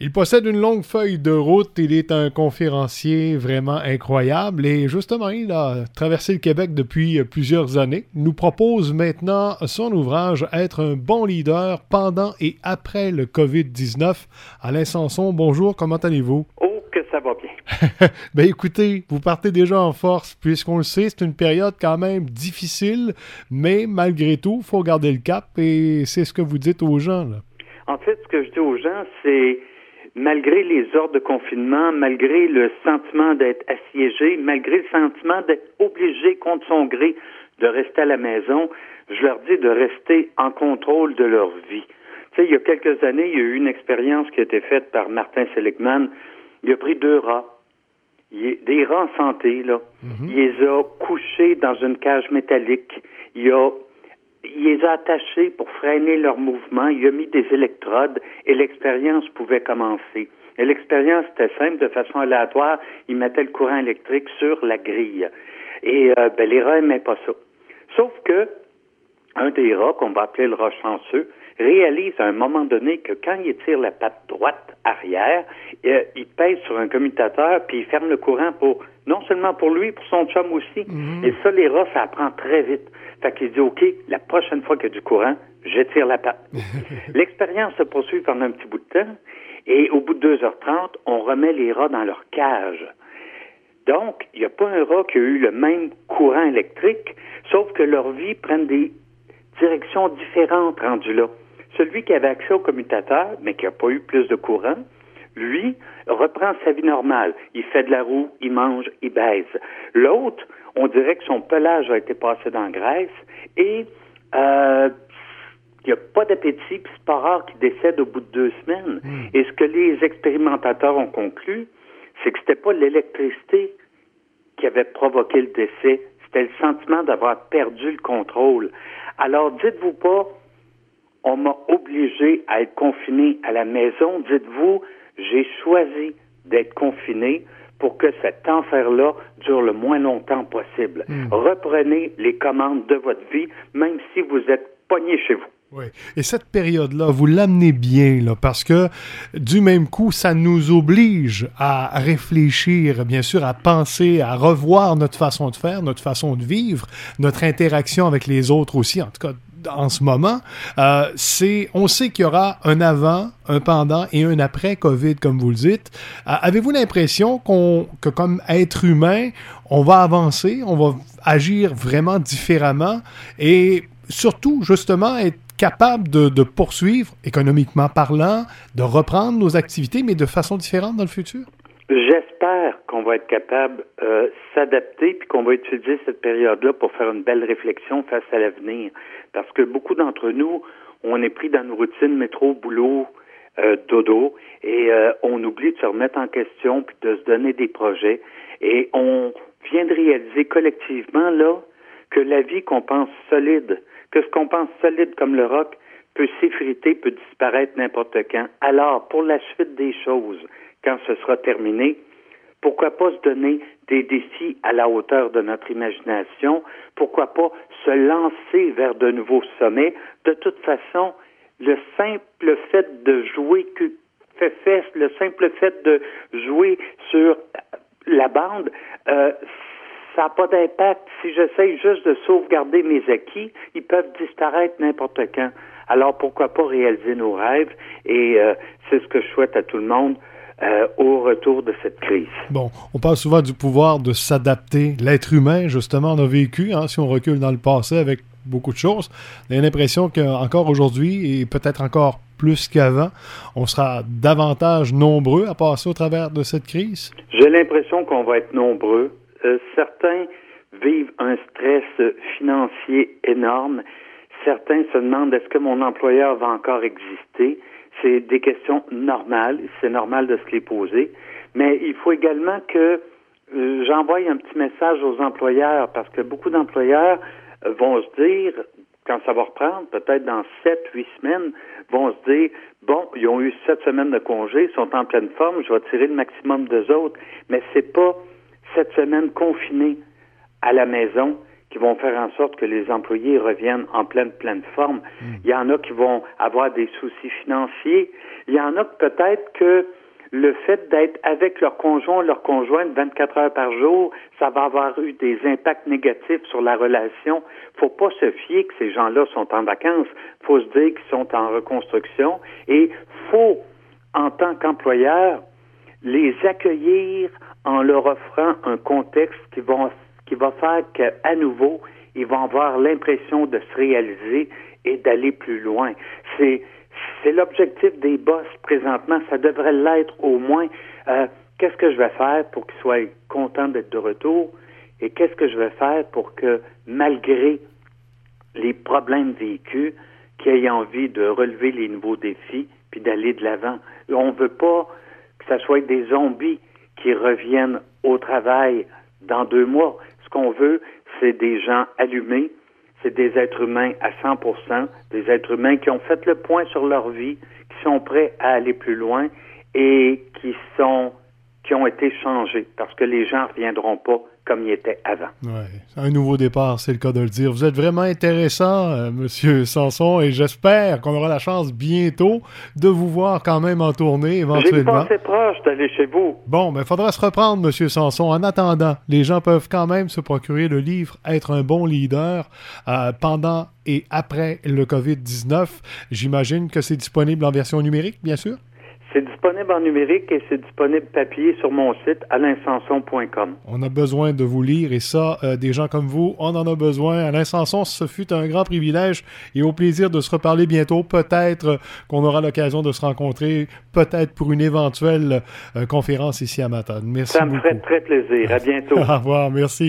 Il possède une longue feuille de route, il est un conférencier vraiment incroyable et justement, il a traversé le Québec depuis plusieurs années. Il nous propose maintenant son ouvrage Être un bon leader pendant et après le COVID-19. Alain Sanson, bonjour, comment allez-vous? Oh, que ça va bien. ben écoutez, vous partez déjà en force puisqu'on le sait, c'est une période quand même difficile, mais malgré tout, il faut garder le cap et c'est ce que vous dites aux gens. Là. En fait, ce que je dis aux gens, c'est malgré les ordres de confinement, malgré le sentiment d'être assiégé, malgré le sentiment d'être obligé contre son gré de rester à la maison, je leur dis de rester en contrôle de leur vie. Tu sais, il y a quelques années, il y a eu une expérience qui a été faite par Martin Seligman. Il a pris deux rats, des rats en santé, là. Mm-hmm. Il les a couchés dans une cage métallique. Il a il les a attachés pour freiner leur mouvement, il a mis des électrodes et l'expérience pouvait commencer. Et l'expérience était simple, de façon aléatoire, il mettait le courant électrique sur la grille. Et euh, ben, les rats n'aimaient pas ça. Sauf que un des rats, qu'on va appeler le rat chanceux, réalise à un moment donné que quand il tire la patte droite arrière, euh, il pèse sur un commutateur, puis il ferme le courant pour non seulement pour lui, pour son chum aussi. Mhm. Et ça, les rats, ça apprend très vite. Fait qu'il dit, OK, la prochaine fois qu'il y a du courant, j'étire la patte. L'expérience se poursuit pendant un petit bout de temps, et au bout de 2h30, on remet les rats dans leur cage. Donc, il n'y a pas un rat qui a eu le même courant électrique, sauf que leur vie prend des directions différentes rendues là. Celui qui avait accès au commutateur, mais qui n'a pas eu plus de courant, lui, reprend sa vie normale. Il fait de la roue, il mange, il baise. L'autre, on dirait que son pelage a été passé dans la graisse et euh, il n'y a pas d'appétit, puis c'est pas rare qu'il décède au bout de deux semaines. Hmm. Et ce que les expérimentateurs ont conclu, c'est que c'était pas l'électricité qui avait provoqué le décès, c'était le sentiment d'avoir perdu le contrôle. Alors, dites-vous pas, on m'a obligé à être confiné à la maison. Dites-vous, j'ai choisi d'être confiné pour que cet enfer-là dure le moins longtemps possible. Hmm. Reprenez les commandes de votre vie, même si vous êtes pogné chez vous. Oui. Et cette période-là, vous l'amenez bien, là, parce que du même coup, ça nous oblige à réfléchir, bien sûr, à penser, à revoir notre façon de faire, notre façon de vivre, notre interaction avec les autres aussi, en tout cas en ce moment, euh, c'est, on sait qu'il y aura un avant, un pendant et un après COVID, comme vous le dites. Euh, avez-vous l'impression qu'on, que comme être humain, on va avancer, on va agir vraiment différemment et surtout, justement, être capable de, poursuivre, économiquement parlant, de reprendre nos activités, mais de façon différente dans le futur? J'espère qu'on va être capable euh, s'adapter puis qu'on va utiliser cette période-là pour faire une belle réflexion face à l'avenir. Parce que beaucoup d'entre nous, on est pris dans une routine métro, boulot, euh, dodo, et euh, on oublie de se remettre en question puis de se donner des projets. Et on vient de réaliser collectivement là que la vie qu'on pense solide, que ce qu'on pense solide comme le roc peut s'effriter, peut disparaître n'importe quand. Alors, pour la suite des choses, quand ce sera terminé, pourquoi pas se donner des défis à la hauteur de notre imagination? Pourquoi pas se lancer vers de nouveaux sommets? De toute façon, le simple fait de jouer fesse, le simple fait de jouer sur la bande, euh, ça n'a pas d'impact. Si j'essaye juste de sauvegarder mes acquis, ils peuvent disparaître n'importe quand. Alors pourquoi pas réaliser nos rêves? Et euh, c'est ce que je souhaite à tout le monde. Euh, au retour de cette crise. Bon, on parle souvent du pouvoir de s'adapter. L'être humain, justement, on a vécu, hein, si on recule dans le passé avec beaucoup de choses, on a l'impression qu'encore aujourd'hui, et peut-être encore plus qu'avant, on sera davantage nombreux à passer au travers de cette crise? J'ai l'impression qu'on va être nombreux. Euh, certains vivent un stress financier énorme. Certains se demandent est-ce que mon employeur va encore exister? C'est des questions normales, c'est normal de se les poser, mais il faut également que euh, j'envoie un petit message aux employeurs parce que beaucoup d'employeurs euh, vont se dire, quand ça va reprendre, peut-être dans sept, huit semaines, vont se dire, bon, ils ont eu sept semaines de congé, ils sont en pleine forme, je vais tirer le maximum d'eux autres, mais c'est pas cette semaine confinée à la maison qui vont faire en sorte que les employés reviennent en pleine, pleine forme. Hmm. Il y en a qui vont avoir des soucis financiers. Il y en a peut-être que le fait d'être avec leur conjoint, leur conjointe 24 heures par jour, ça va avoir eu des impacts négatifs sur la relation. Faut pas se fier que ces gens-là sont en vacances. Faut se dire qu'ils sont en reconstruction et faut, en tant qu'employeur, les accueillir en leur offrant un contexte qui va, qui va faire qu'à nouveau, ils vont avoir l'impression de se réaliser et d'aller plus loin. C'est, l'objectif des boss présentement. Ça devrait l'être au moins. Euh, qu'est-ce que je vais faire pour qu'ils soient contents d'être de retour? Et qu'est-ce que je vais faire pour que, malgré les problèmes vécus, qu'ils aient envie de relever les nouveaux défis puis d'aller de l'avant? On ne veut pas que ce soit des zombies qui reviennent au travail dans deux mois. Qu'on veut, c'est des gens allumés, c'est des êtres humains à 100 des êtres humains qui ont fait le point sur leur vie, qui sont prêts à aller plus loin et qui sont qui ont été changés parce que les gens ne reviendront pas comme ils étaient avant. Ouais, un nouveau départ, c'est le cas de le dire. Vous êtes vraiment intéressant, euh, Monsieur Sanson, et j'espère qu'on aura la chance bientôt de vous voir quand même en tournée éventuellement. J'ai proche d'aller chez vous. Bon, mais il faudra se reprendre, Monsieur Sanson. En attendant, les gens peuvent quand même se procurer le livre Être un bon leader euh, pendant et après le COVID-19. J'imagine que c'est disponible en version numérique, bien sûr? C'est disponible en numérique et c'est disponible papier sur mon site alainsanson.com. On a besoin de vous lire et ça, euh, des gens comme vous, on en a besoin. Alain Sanson, ce fut un grand privilège et au plaisir de se reparler bientôt. Peut-être qu'on aura l'occasion de se rencontrer, peut-être pour une éventuelle euh, conférence ici à Matane. Merci Ça me beaucoup. ferait très plaisir. À bientôt. Au revoir, merci.